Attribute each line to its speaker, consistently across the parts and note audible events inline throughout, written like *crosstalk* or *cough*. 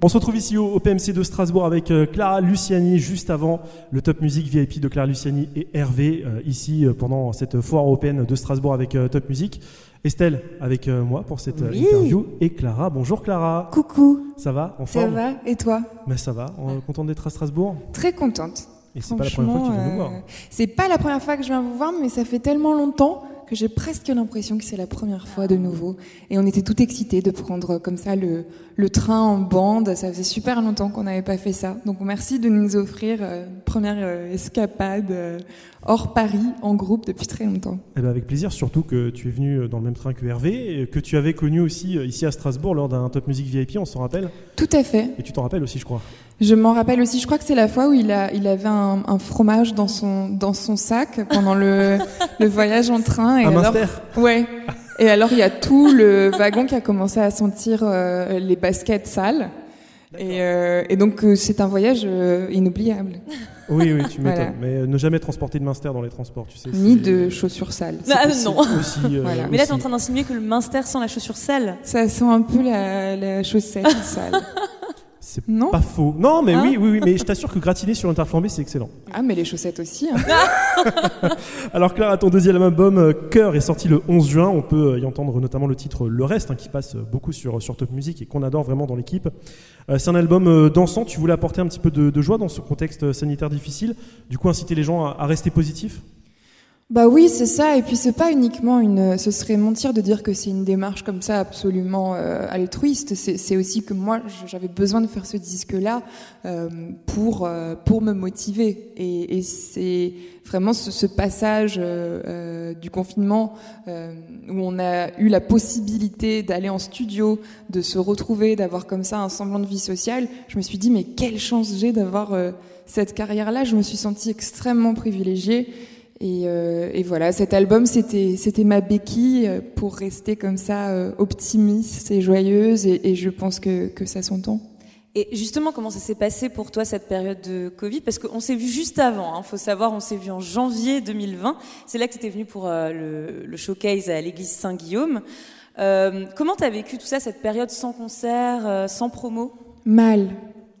Speaker 1: On se retrouve ici au, au PMC de Strasbourg avec euh, Clara Luciani, juste avant le Top Music VIP de Clara Luciani et Hervé, euh, ici euh, pendant cette foire européenne de Strasbourg avec Top Music. Estelle avec moi pour cette
Speaker 2: Oui.
Speaker 1: interview et Clara. Bonjour Clara.
Speaker 2: Coucou,
Speaker 1: Ça va En
Speaker 2: ça
Speaker 1: forme?
Speaker 2: va Et toi?
Speaker 1: Mais ça va. On est content d'être à Strasbourg?
Speaker 2: Très contente.
Speaker 1: Et c'est pas la première fois que tu viens nous voir.
Speaker 2: C'est pas la première fois que je viens vous voir, mais ça fait tellement longtemps que j'ai presque l'impression que c'est la première fois de nouveau. Et on était tout excités de prendre comme ça le, le train en bande. Ça faisait super longtemps qu'on n'avait pas fait ça. Donc merci de nous offrir euh, une première euh, escapade euh, hors Paris en groupe depuis très longtemps.
Speaker 1: Eh ben avec plaisir, surtout que tu es venu dans le même train que Hervé, et que tu avais connu aussi euh, ici à Strasbourg lors d'un Top Music VIP, on s'en rappelle.
Speaker 2: Tout à fait.
Speaker 1: Et tu t'en rappelles aussi, je crois.
Speaker 2: Je m'en rappelle aussi, je crois que c'est la fois où il, a, il avait un, un fromage dans son, dans son sac pendant le, le voyage en train. Et
Speaker 1: Un
Speaker 2: alors, Ouais. Et alors il y a tout le wagon qui a commencé à sentir euh, les baskets sales. Et, euh, et donc euh, c'est un voyage euh, inoubliable.
Speaker 1: Oui, oui, tu m'étonnes.
Speaker 2: Voilà.
Speaker 1: Mais euh, ne jamais transporter de Munster dans les transports, tu sais.
Speaker 2: Ni de chaussures sales.
Speaker 3: Ah, non.
Speaker 1: Aussi, euh,
Speaker 2: Voilà.
Speaker 3: Mais là, t'es en
Speaker 1: aussi-
Speaker 3: train d'insinuer que le Minster sent la chaussure sale.
Speaker 2: Ça sent un peu la, la chaussette sale. *laughs*
Speaker 1: C'est
Speaker 2: Non
Speaker 1: pas faux. Non, mais
Speaker 3: Hein
Speaker 1: oui, oui, oui, mais je t'assure que gratiner sur interflambé, c'est excellent.
Speaker 2: Ah mais les chaussettes aussi. Hein. *laughs*
Speaker 1: Alors Clara, ton deuxième album, euh, Cœur, est sorti le 11 juin. On peut euh, y entendre notamment le titre Le Reste, hein, qui passe euh, beaucoup sur, sur Top Music et qu'on adore vraiment dans l'équipe. Euh, c'est un album dansant. Tu voulais apporter un petit peu de, de joie dans ce contexte sanitaire difficile. Du coup, inciter les gens à, à rester positifs?
Speaker 2: Bah oui, c'est ça. Et puis c'est pas uniquement une. Ce serait mentir de dire que c'est une démarche comme ça absolument euh, altruiste. C'est aussi que moi, j'avais besoin de faire ce disque-là euh, pour euh, pour me motiver. Et, et c'est vraiment ce, ce passage euh, euh, du confinement euh, où on a eu la possibilité d'aller en studio, de se retrouver, d'avoir comme ça un semblant de vie sociale. Je me suis dit mais quelle chance j'ai d'avoir cette carrière-là. Je me suis sentie extrêmement privilégiée. Et, euh, et voilà, cet album, c'était c'était ma béquille euh, pour rester comme ça euh, optimiste et joyeuse. Et, et je pense que, que ça s'entend.
Speaker 3: Et justement, comment ça s'est passé pour toi cette période de Covid? Parce qu'on s'est vu juste avant. Il faut savoir, on s'est vu en janvier 2020. C'est là que tu étais venu pour euh, le, le showcase à l'église Saint-Guillaume. Euh, comment tu as vécu tout ça, cette période sans concert, euh, sans promo?
Speaker 2: Mal.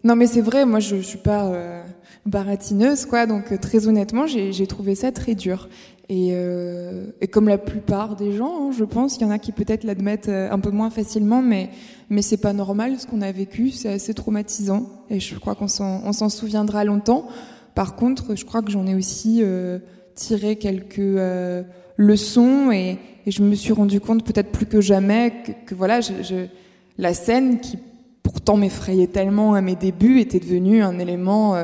Speaker 2: Non, mais c'est vrai, moi, je, je suis pas euh, baratineuse, quoi. Donc, euh, très honnêtement, j'ai trouvé ça très dur. Et, euh, comme la plupart des gens, hein, je pense, il y en a qui peut-être l'admettent euh, un peu moins facilement, mais mais c'est pas normal ce qu'on a vécu, c'est assez traumatisant. Et je crois qu'on s'en souviendra longtemps. Par contre, je crois que j'en ai aussi tiré quelques leçons et, je me suis rendu compte peut-être plus que jamais que, voilà, je- la scène qui pourtant m'effrayait tellement à mes débuts était devenue un élément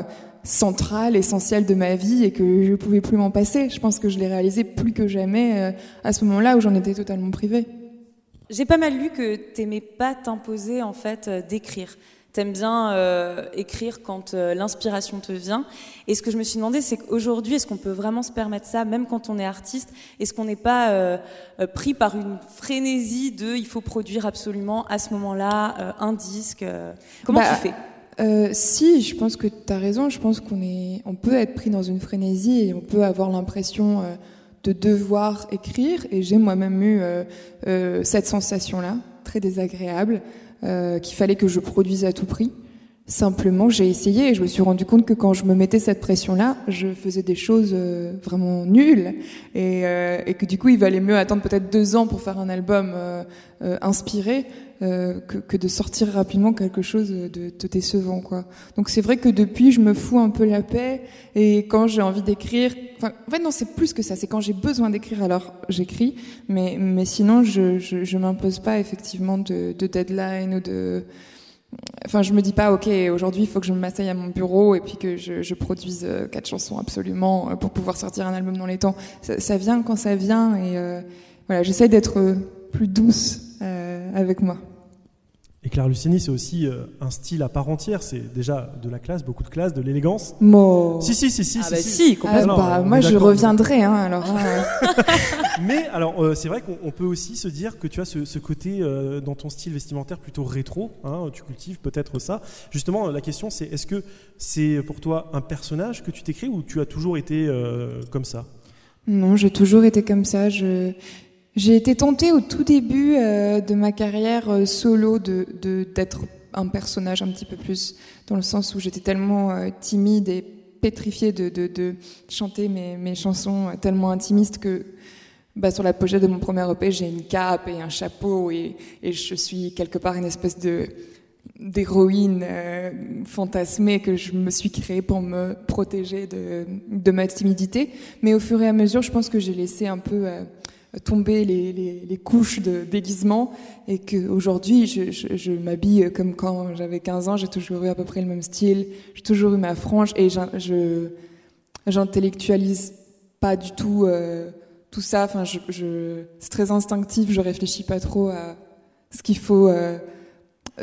Speaker 2: euh, central, essentiel de ma vie et que je pouvais plus m'en passer. Je pense que je l'ai réalisé plus que jamais euh, à ce moment-là où j'en étais totalement privée.
Speaker 3: J'ai pas mal lu que t'aimais pas t'imposer en fait euh, d'écrire. T'aimes bien euh, écrire quand euh, l'inspiration te vient. Et ce que je me suis demandé, c'est qu'aujourd'hui, est-ce qu'on peut vraiment se permettre ça, même quand on est artiste? Est-ce qu'on n'est pas euh, pris par une frénésie de il faut produire absolument à ce moment-là un disque Comment
Speaker 2: Bah,
Speaker 3: tu fais?
Speaker 2: Euh, si, je pense que tu as raison. Je pense qu'on est, on peut être pris dans une frénésie et on peut avoir l'impression euh, de devoir écrire. Et j'ai moi-même eu euh, euh, cette sensation-là, très désagréable, euh, qu'il fallait que je produise à tout prix. Simplement, j'ai essayé et je me suis rendu compte que quand je me mettais cette pression-là, je faisais des choses vraiment nulles et, et que du coup, il valait mieux attendre peut-être deux ans pour faire un album inspiré euh, que, de sortir rapidement quelque chose de, de décevant, quoi. Donc c'est vrai que depuis, je me fous un peu la paix et quand j'ai envie d'écrire, enfin, en fait non, c'est plus que ça. C'est quand j'ai besoin d'écrire, alors j'écris. Mais mais sinon, je je, m'impose pas effectivement de, de deadline ou de Enfin, je me dis pas, ok, aujourd'hui, il faut que je m'asseye à mon bureau et puis que je, produise euh, quatre chansons absolument euh, pour pouvoir sortir un album dans les temps. Ça, vient quand ça vient et voilà, j'essaye d'être plus douce avec moi.
Speaker 1: Et Clara Luciani, c'est aussi euh, un style à part entière. C'est déjà de la classe, beaucoup de classe, de l'élégance.
Speaker 2: Mo.
Speaker 1: Si, si, si, si.
Speaker 3: Ah bah si,
Speaker 2: Ah,
Speaker 3: complètement.
Speaker 2: bah, moi, je reviendrai. Hein, alors, hein, *laughs*
Speaker 1: Mais alors, euh, c'est vrai qu'on on peut aussi se dire que tu as ce, ce côté euh, dans ton style vestimentaire plutôt rétro. hein, tu cultives peut-être ça. Justement, la question c'est est-ce que c'est pour toi un personnage que tu t'écris ou tu as toujours été euh, comme ça?
Speaker 2: Non, j'ai toujours été comme ça. Je, j'ai été tentée au tout début euh, de ma carrière euh, solo de, d'être un personnage un petit peu plus, dans le sens où j'étais tellement euh, timide et pétrifiée de, de, de chanter mes, mes, chansons tellement intimistes que bah, sur la pochette de mon premier EP, j'ai une cape et un chapeau et, et, je suis quelque part une espèce de d'héroïne fantasmée que je me suis créée pour me protéger de, de, ma timidité. Mais au fur et à mesure, je pense que j'ai laissé un peu tomber les, les, couches de déguisement et qu'aujourd'hui, je, je, je m'habille comme quand j'avais 15 ans. J'ai toujours eu à peu près le même style. J'ai toujours eu ma frange et j'intellectualise pas du tout euh, tout ça. Enfin, je, je c'est très instinctif. Je réfléchis pas trop à ce qu'il faut euh,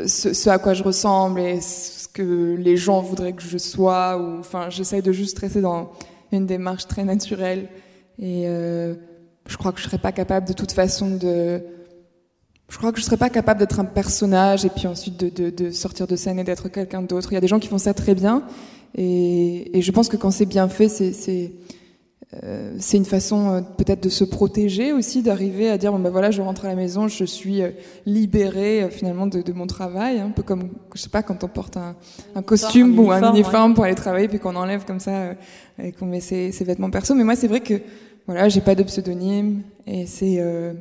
Speaker 2: ce, ce, à quoi je ressemble et ce que les gens voudraient que je sois. Ou, enfin, j'essaye de juste rester dans une démarche très naturelle. Et euh, je crois que je serais pas capable de toute façon de. Je crois que je serais pas capable d'être un personnage et puis ensuite de, de, de sortir de scène et d'être quelqu'un d'autre. Il y a des gens qui font ça très bien. Et, et je pense que quand c'est bien fait, c'est euh, c'est une façon euh, peut-être de se protéger aussi, d'arriver à dire bon ben voilà, je rentre à la maison, je suis euh, libérée finalement de, de, mon travail, un peu comme je sais pas quand on porte un, un costume un ou un uniforme ouais. pour aller travailler puis qu'on enlève comme ça et qu'on met ses, ses, vêtements perso. Mais moi c'est vrai que voilà, j'ai pas de pseudonyme et c'est euh,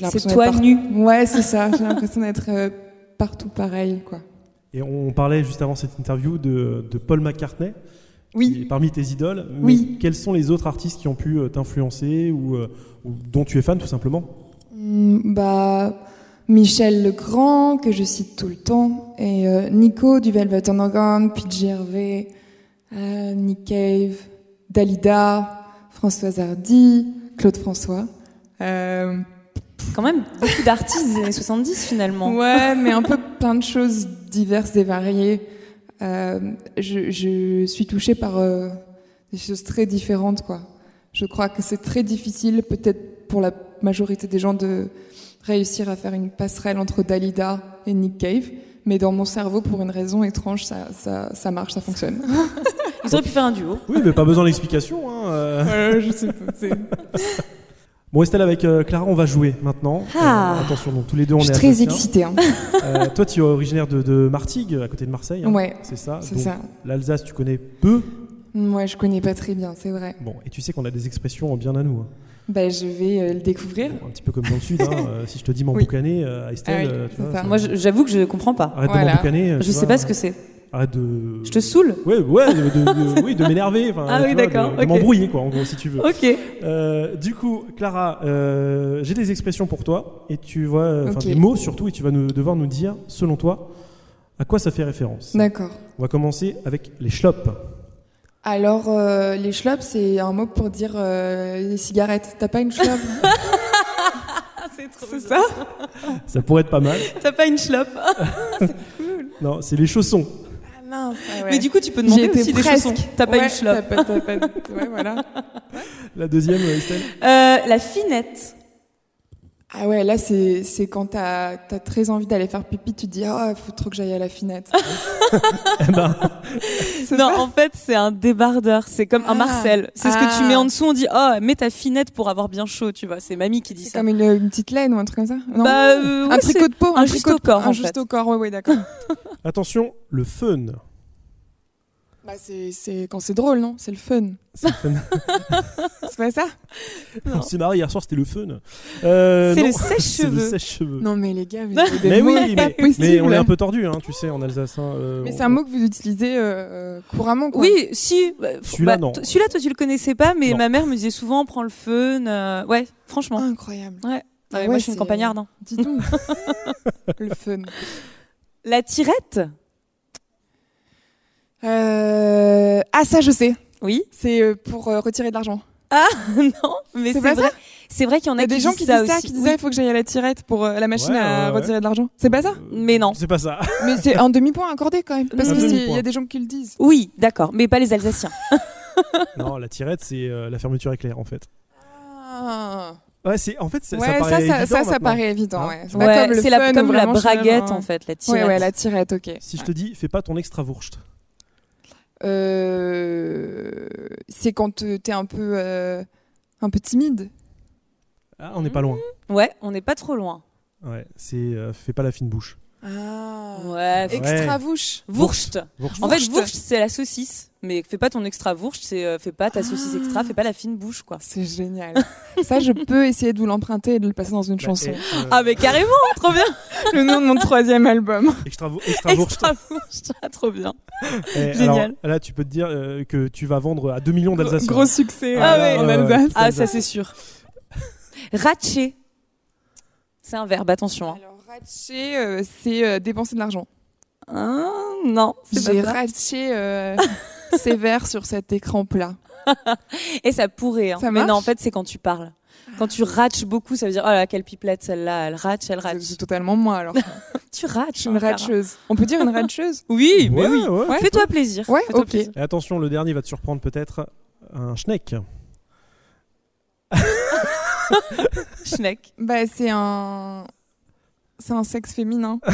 Speaker 3: l'impression toi nu.
Speaker 2: Ouais, c'est ça. J'ai l'impression d'être partout pareil quoi.
Speaker 1: Et on parlait juste avant cette interview de, de Paul McCartney.
Speaker 2: Oui.
Speaker 1: Parmi tes idoles. Mais
Speaker 2: oui.
Speaker 1: quels sont les autres artistes qui ont pu t'influencer ou, euh, ou, dont tu es fan tout simplement?
Speaker 2: Mmh, Bah. Michel Legrand, que je cite tout le temps, et euh, Nico du Velvet Underground, PJ Hervé, euh, Nick Cave, Dalida, Françoise Hardy, Claude François. Euh,
Speaker 3: Quand même beaucoup d'artistes des années 70 finalement.
Speaker 2: Ouais, mais un peu plein de choses diverses et variées. Euh, je, je, suis touchée par euh, des choses très différentes, quoi. Je crois que c'est très difficile, peut-être pour la majorité des gens, de réussir à faire une passerelle entre Dalida et Nick Cave. Mais dans mon cerveau, pour une raison étrange, ça, ça, ça marche, ça fonctionne. *laughs*
Speaker 3: Ils auraient pu faire un duo.
Speaker 1: Oui, mais pas besoin d'explication. Hein,
Speaker 2: euh... ouais, je sais pas. *laughs*
Speaker 1: Bon Estelle avec euh, Clara on va jouer maintenant.
Speaker 3: Ah.
Speaker 1: Euh, attention donc tous les deux on
Speaker 2: je
Speaker 1: est
Speaker 2: suis très excitée. Hein.
Speaker 1: euh, toi tu es originaire de, de, Martigues à côté de Marseille. Hein,
Speaker 2: ouais.
Speaker 1: C'est ça.
Speaker 2: C'est ça.
Speaker 1: L'Alsace tu connais peu.
Speaker 2: Moi je connais pas très bien c'est vrai.
Speaker 1: Bon et tu sais qu'on a des expressions bien à nous. Hein.
Speaker 2: Bah, je vais euh, le découvrir.
Speaker 1: Bon, un petit peu comme dans le sud. *laughs* euh, si je te dis m'emboucaner oui. à Estelle,
Speaker 2: ah oui,
Speaker 1: tu vois,
Speaker 3: ça. Moi j'avoue que je comprends pas.
Speaker 1: Arrête
Speaker 2: voilà.
Speaker 1: de m'emboucaner.
Speaker 3: Je sais
Speaker 1: vois,
Speaker 3: pas ce que c'est.
Speaker 1: Arrête de.
Speaker 3: Je te saoule
Speaker 1: Ouais, ouais, de, de, de oui, de m'énerver.
Speaker 3: Ah oui, d'accord.
Speaker 1: De, okay. m'embrouiller, quoi, en gros, si tu veux.
Speaker 3: Ok.
Speaker 1: Euh, du coup, Clara, euh, j'ai des expressions pour toi et tu vois, enfin
Speaker 2: okay.
Speaker 1: des mots surtout, et tu vas nous, devoir nous dire, selon toi, à quoi ça fait référence.
Speaker 2: D'accord.
Speaker 1: On va commencer avec les schlopes.
Speaker 2: Alors, euh, les schlopes, c'est un mot pour dire euh, les cigarettes. T'as pas une chlope *laughs*
Speaker 3: C'est
Speaker 2: ça?
Speaker 1: Ça pourrait être pas mal.
Speaker 3: T'as pas une chlope *laughs*
Speaker 2: C'est cool.
Speaker 1: Non, c'est les chaussons.
Speaker 2: Ah mince. Ah ouais.
Speaker 3: Mais du coup, tu peux demander aussi des chaussons. T'as pas
Speaker 2: ouais. Pas, pas, pas, ouais, voilà. *laughs*
Speaker 1: La deuxième, Estelle
Speaker 3: euh, La finette.
Speaker 2: Ah ouais, là, c'est, c'est quand t'as, as très envie d'aller faire pipi, tu te dis, oh, il faut trop que j'aille à la finette. *laughs*
Speaker 1: eh ben...
Speaker 3: Non, en fait, c'est un débardeur. C'est comme
Speaker 2: ah.
Speaker 3: un Marcel. C'est ah. ce que tu mets en dessous, on dit, oh, mets ta finette pour avoir bien chaud, tu vois. C'est mamie qui dit
Speaker 2: c'est
Speaker 3: ça.
Speaker 2: comme une, une, petite laine ou un truc comme ça non
Speaker 3: bah, euh,
Speaker 2: Un
Speaker 3: ouais,
Speaker 2: tricot de peau
Speaker 3: Un, un juste au corps.
Speaker 2: Un
Speaker 3: en
Speaker 2: juste
Speaker 3: fait.
Speaker 2: au corps, ouais, ouais, d'accord. *laughs*
Speaker 1: Attention, le fun.
Speaker 2: Bah c'est, c'est quand c'est drôle, non? C'est le fun.
Speaker 1: C'est *laughs*
Speaker 2: pas ça?
Speaker 1: On s'est marré hier soir, c'était le fun. Euh,
Speaker 3: c'est le *laughs* sèche-cheveux.
Speaker 2: Non mais les gars, vous avez des
Speaker 1: mais *laughs*
Speaker 2: mots
Speaker 1: oui, mais,
Speaker 2: possible.
Speaker 1: mais, on est un peu tordu, hein, tu sais, en alsacien. Euh,
Speaker 2: mais
Speaker 1: on...
Speaker 2: c'est un mot que vous utilisez euh, couramment, quoi.
Speaker 3: Oui, si.
Speaker 1: Celui-là,
Speaker 3: bah,
Speaker 1: non.
Speaker 3: Celui-là, toi, tu le connaissais pas, mais
Speaker 1: non.
Speaker 3: ma mère me disait souvent, prends le fun. Euh, ouais, franchement.
Speaker 2: Incroyable.
Speaker 3: Ouais.
Speaker 2: Ah ouais
Speaker 3: moi, je suis une campagnarde. hein.
Speaker 2: Dis donc. le fun.
Speaker 3: La tirette
Speaker 2: Euh... Ah ça, je sais.
Speaker 3: Oui.
Speaker 2: C'est euh, pour euh, retirer de l'argent.
Speaker 3: Ah *laughs* non, mais
Speaker 2: C'est
Speaker 3: vrai. C'est vrai qu'il y en
Speaker 2: Il y
Speaker 3: a,
Speaker 2: a des
Speaker 3: qui
Speaker 2: gens
Speaker 3: disent
Speaker 2: qui disent ça,
Speaker 3: aussi.
Speaker 2: qui disaient il faut que j'aille à la tirette pour euh, la machine
Speaker 1: Ouais,
Speaker 2: à
Speaker 1: ouais, ouais.
Speaker 2: retirer de l'argent. C'est pas ça
Speaker 3: Mais non.
Speaker 1: C'est pas ça. *laughs*
Speaker 2: Mais c'est un demi-point accordé quand même. Parce
Speaker 3: Un
Speaker 2: que c'est- il
Speaker 1: demi-point.
Speaker 2: y a des gens qui le disent.
Speaker 3: Oui, d'accord, mais pas les Alsaciens. *laughs*
Speaker 1: non, la tirette, c'est euh, la fermeture éclair, en fait.
Speaker 2: Ah.
Speaker 1: Ouais, c'est en fait, ça,
Speaker 2: Ouais,
Speaker 1: ça
Speaker 2: ça,
Speaker 1: paraît
Speaker 2: ça,
Speaker 1: évident
Speaker 2: ça, ça paraît évident.
Speaker 1: Hein
Speaker 2: ouais. C'est
Speaker 3: Ouais,
Speaker 2: comme
Speaker 3: la, comme la braguette en fait, la
Speaker 2: Ouais,
Speaker 3: tirette.
Speaker 2: ouais, la tirette, ok.
Speaker 1: Si je te dis, fais pas ton extra wurst.
Speaker 2: Euh, c'est quand t'es un peu, euh, un peu timide.
Speaker 1: Ah, on n'est pas loin.
Speaker 3: Ouais, on n'est pas trop loin.
Speaker 1: Ouais, c'est euh, fais pas la fine bouche.
Speaker 2: Ah.
Speaker 3: Ouais.
Speaker 2: Extra.
Speaker 3: Wurst. En fait,
Speaker 2: Wurst.
Speaker 3: wurst, c'est la saucisse. Mais fais pas ton extra wurst, c'est euh, fais pas ta saucisse
Speaker 2: Ah.
Speaker 3: extra, fais pas la fine bouche, quoi.
Speaker 2: C'est génial. Ça, je peux essayer de vous l'emprunter et de le passer dans une
Speaker 1: Bah,
Speaker 2: chanson.
Speaker 1: euh,
Speaker 3: Ah, mais carrément, trop bien. *laughs*
Speaker 2: Le nom de mon troisième album.
Speaker 1: extra, extra Wurst.
Speaker 3: Extra wurst, ah, trop bien.
Speaker 1: Et
Speaker 3: Génial.
Speaker 1: alors, là, tu peux te dire euh, que tu vas vendre à 2 millions d'Alsaciens.
Speaker 2: Gros succès
Speaker 1: Ah ouais.
Speaker 2: en. Alsace.
Speaker 3: Ah,
Speaker 1: ça.
Speaker 3: c'est sûr. Ratcher. C'est un verbe, attention. hein.
Speaker 2: Alors, ratcher, euh, c'est euh, dépenser de l'argent.
Speaker 3: Ah, non, c'est
Speaker 2: J'ai
Speaker 3: pas ça.
Speaker 2: ratché euh, *laughs* sévère sur cet écran plat. *laughs*
Speaker 3: Et ça pourrait. hein.
Speaker 2: Ça
Speaker 3: mais non, en fait, c'est quand tu parles. Quand tu ratches beaucoup, ça veut dire oh là, quelle pipelette celle-là, elle ratche, elle
Speaker 2: C'est
Speaker 3: ratche.
Speaker 2: c'est totalement moi alors. *laughs*
Speaker 3: Tu ratches.
Speaker 2: Suis une
Speaker 3: hein, Clara.
Speaker 2: ratcheuse. On peut dire une ratcheuse?
Speaker 3: Oui, mais
Speaker 1: Ouais,
Speaker 3: oui.
Speaker 1: ouais.
Speaker 2: Ouais.
Speaker 3: Fais-toi plaisir.
Speaker 2: Ouais,
Speaker 3: Fais-toi
Speaker 2: ok.
Speaker 3: plaisir.
Speaker 1: Et attention, le dernier va te surprendre peut-être. Un schneck.
Speaker 3: Schneck.
Speaker 2: Bah, c'est un. C'est un sexe féminin. *laughs*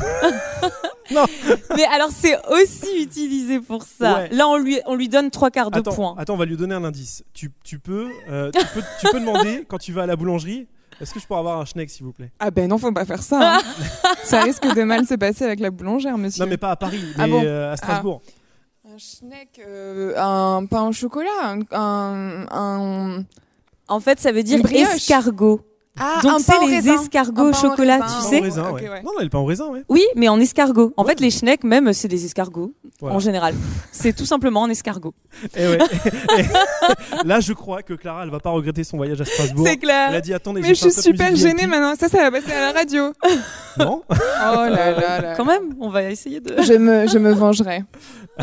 Speaker 2: *laughs*
Speaker 3: Mais alors, c'est aussi utilisé pour ça.
Speaker 1: Ouais.
Speaker 3: Là, on lui, on lui donne trois quarts de
Speaker 1: Attends,
Speaker 3: points.
Speaker 1: attends, on va lui donner un indice. Tu, tu peux, euh, tu, peux, tu peux demander *laughs* quand tu vas à la boulangerie est-ce que je pourrais avoir un schneck, s'il vous plaît?
Speaker 2: Ah ben non, faut pas faire ça. hein. ça risque de mal se passer avec la boulangère, monsieur.
Speaker 1: Non, mais pas à Paris, mais
Speaker 2: Ah bon
Speaker 1: euh, à Strasbourg.
Speaker 2: Un schneck, euh, un pain au chocolat, un... un, un-
Speaker 3: En fait, ça veut dire escargot.
Speaker 2: Ah,
Speaker 3: Donc,
Speaker 2: un
Speaker 3: c'est les
Speaker 2: raisin.
Speaker 3: escargots au chocolat,
Speaker 2: raisin.
Speaker 3: tu
Speaker 1: Pain
Speaker 3: sais.
Speaker 1: raisin, ouais. Non, non, le pain au raisin, ouais.
Speaker 3: Oui, mais en escargot. En
Speaker 1: Ouais.
Speaker 3: fait, les schnecks, même, c'est des escargots. En général. C'est tout simplement un escargot. *laughs*
Speaker 1: Et ouais. Et là, je crois que Clara, elle va pas regretter son voyage à Strasbourg.
Speaker 3: C'est
Speaker 1: Elle
Speaker 3: clair.
Speaker 1: a dit attendez,
Speaker 2: Mais je suis super gênée maintenant. Ça, ça va passer à la radio. *laughs*
Speaker 1: Non
Speaker 2: Oh là là là.
Speaker 3: Quand même, on va essayer de.
Speaker 2: Je me, je me vengerai. *laughs*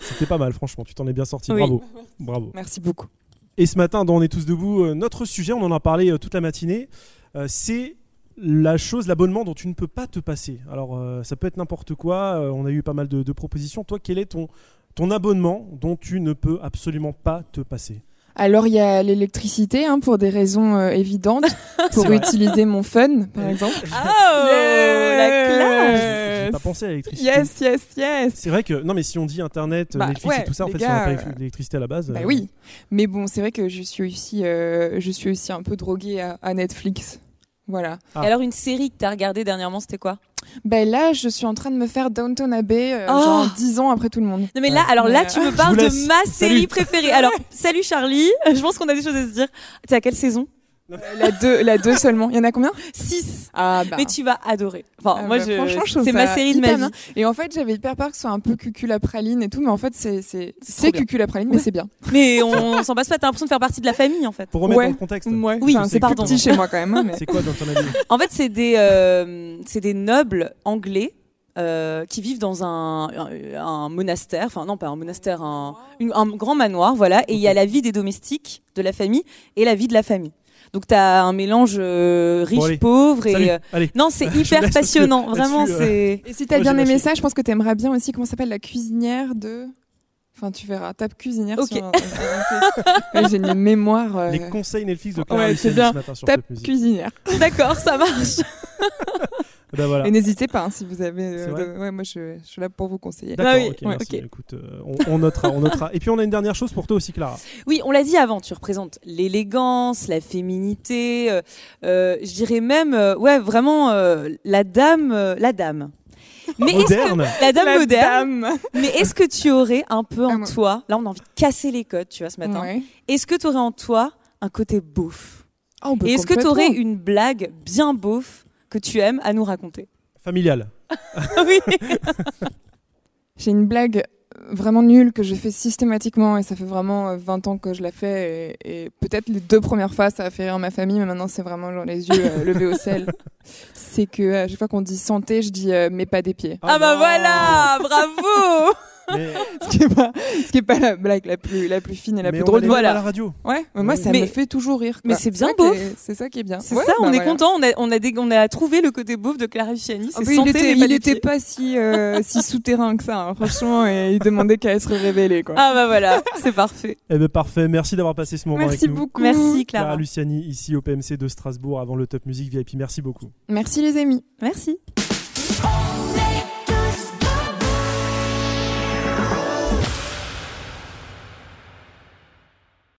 Speaker 1: C'était pas mal, franchement. Tu t'en es bien sorti.
Speaker 3: Oui.
Speaker 1: Bravo. Bravo.
Speaker 2: Merci beaucoup.
Speaker 1: Et ce matin, dans On est tous debout, euh, notre sujet, on en a parlé euh, toute la matinée, euh, c'est la chose, l'abonnement dont tu ne peux pas te passer. Alors, ça peut être n'importe quoi. on a eu pas mal de, propositions. Toi, quel est ton abonnement dont tu ne peux absolument pas te passer?
Speaker 2: Alors, il y a l'électricité, hein, pour des raisons euh, évidentes. *laughs* Pour utiliser mon fun, par exemple.
Speaker 3: Oh, la classe
Speaker 1: J'ai pas pensé à l'électricité.
Speaker 2: Yes, yes, yes.
Speaker 1: C'est vrai que, non, mais si on dit Internet,
Speaker 2: Bah,
Speaker 1: Netflix
Speaker 2: ouais,
Speaker 1: et tout ça, en fait,
Speaker 2: gars,
Speaker 1: ça n'a pas
Speaker 2: euh,
Speaker 1: l'électricité à la base.
Speaker 2: Bah
Speaker 1: euh,
Speaker 2: oui. Mais bon, c'est vrai que je suis aussi, euh, je suis aussi un peu droguée à, à Netflix. Voilà.
Speaker 1: Ah.
Speaker 3: Et alors, une série que t'as regardée dernièrement, c'était quoi?
Speaker 2: Ben là, je suis en train de me faire Downton Abbey, euh,
Speaker 3: Oh.
Speaker 2: genre 10 ans après tout le monde.
Speaker 3: Non, mais là,
Speaker 1: Ouais.
Speaker 3: alors là,
Speaker 2: Mais,
Speaker 3: tu me parles de ma série
Speaker 1: Salut.
Speaker 3: préférée. *laughs* Alors, salut Charlie. Je pense qu'on a des choses à se dire. T'es à quelle saison?
Speaker 2: La 2 la deux seulement. Il y en a combien?
Speaker 3: 6.
Speaker 2: Ah bah.
Speaker 3: Mais tu vas adorer. Enfin,
Speaker 2: Ah
Speaker 3: moi,
Speaker 2: bah,
Speaker 3: je... c'est ma série de ma vie.
Speaker 2: bien. Et en fait, j'avais hyper peur que ce soit un peu cuculapraline et tout, mais en fait, c'est c'est
Speaker 3: c'est bien.
Speaker 2: cuculapraline, mais c'est bien.
Speaker 3: Mais on *laughs* s'en passe pas. T'as l'impression de faire partie de la famille, en fait.
Speaker 1: Pour remettre
Speaker 2: Ouais.
Speaker 1: dans le contexte,
Speaker 2: Ouais.
Speaker 3: Oui,
Speaker 2: Enfin,
Speaker 1: c'est
Speaker 2: petit chez moi quand même. hein, mais...
Speaker 1: c'est quoi dans ton avis?
Speaker 3: En fait, c'est des, euh, c'est des nobles anglais euh, qui vivent dans un, un, un monastère, enfin non pas un monastère, un, une- un grand manoir, voilà. Et il y a la vie des domestiques de la famille et la vie de la famille. Donc tu as un mélange euh,
Speaker 1: Bon,
Speaker 3: riche-pauvre et euh, non, c'est *laughs* hyper passionnant, vraiment.
Speaker 1: euh.
Speaker 3: C'est
Speaker 2: Et si t'as
Speaker 1: Moi,
Speaker 2: bien aimé ça, je pense que t'aimerais bien aussi comment s'appelle la cuisinière de. Enfin, tu verras, tape cuisinière
Speaker 3: Ok.
Speaker 2: sur un- un- un- *laughs* Ouais, J'ai une mémoire. euh,
Speaker 1: Les conseils Netflix de Clara
Speaker 2: Ouais, bien.
Speaker 1: ce matin sur
Speaker 2: Tape cuisinière.
Speaker 3: d'accord, ça marche. *laughs*
Speaker 1: Ben voilà.
Speaker 2: Et n'hésitez pas hein, si vous avez. euh,
Speaker 1: C'est vrai
Speaker 2: de- Ouais, moi je, je suis là pour vous conseiller.
Speaker 1: D'accord,
Speaker 3: Ah oui, ouais.
Speaker 1: Écoute, euh, on, on notera, on notera. Et puis on a une dernière chose pour toi aussi, Clara.
Speaker 3: Oui, on l'a dit avant, tu représentes l'élégance, la féminité, euh, euh, je dirais même, euh, ouais, vraiment euh, la dame, euh, la dame. Mais est-ce que
Speaker 1: Moderne.
Speaker 3: la dame
Speaker 2: La
Speaker 3: moderne
Speaker 2: dame.
Speaker 3: Mais est-ce que tu aurais un peu
Speaker 2: Ah,
Speaker 3: en toi, là on a envie de casser les codes, tu vois, ce matin.
Speaker 2: Ouais.
Speaker 3: Est-ce que tu aurais en toi un côté beauf?
Speaker 2: Oh, bah,
Speaker 3: Et est-ce que tu aurais une blague bien beauf que tu aimes à nous raconter
Speaker 1: Familiale. *laughs*
Speaker 3: Oui. *laughs*
Speaker 2: J'ai une blague vraiment nulle que je fais systématiquement et ça fait vraiment euh, 20 ans que je la fais et, et peut-être les deux premières fois ça a fait rire ma famille mais maintenant c'est vraiment genre les yeux euh, levés au ciel. C'est que euh, à chaque fois qu'on dit santé, je dis euh, mais pas des pieds.
Speaker 3: Ah, bah
Speaker 1: non.
Speaker 3: voilà, bravo *laughs*
Speaker 1: Mais, *laughs*
Speaker 2: Ce qui est pas, ce qui est pas la blague la plus la plus fine et la
Speaker 1: mais
Speaker 2: plus
Speaker 1: on
Speaker 2: drôle.
Speaker 3: Voilà.
Speaker 1: à la radio.
Speaker 2: Ouais, mais moi ça
Speaker 3: Mais-
Speaker 2: me fait toujours rire.
Speaker 3: mais c'est bien
Speaker 2: est- C'est ça qui est bien.
Speaker 3: C'est
Speaker 2: Ouais,
Speaker 3: ça, on
Speaker 2: bah
Speaker 3: est
Speaker 2: voilà.
Speaker 3: content, on a, on, a des- on a trouvé le côté beauf de Clara Luciani,
Speaker 2: Ah, il était, il était pas si, euh, *laughs* si souterrain que ça, hein, franchement, et il demandait qu'à se révéler. Quoi.
Speaker 3: Ah bah voilà, c'est parfait.
Speaker 1: Eh ben parfait. Merci d'avoir passé ce moment
Speaker 2: Merci
Speaker 1: avec nous.
Speaker 2: beaucoup.
Speaker 3: Merci
Speaker 1: Clara
Speaker 3: Clara.
Speaker 1: Luciani, ici au PMC de Strasbourg, avant le Top Music VIP. Merci beaucoup.
Speaker 2: Merci les amis.
Speaker 3: Merci.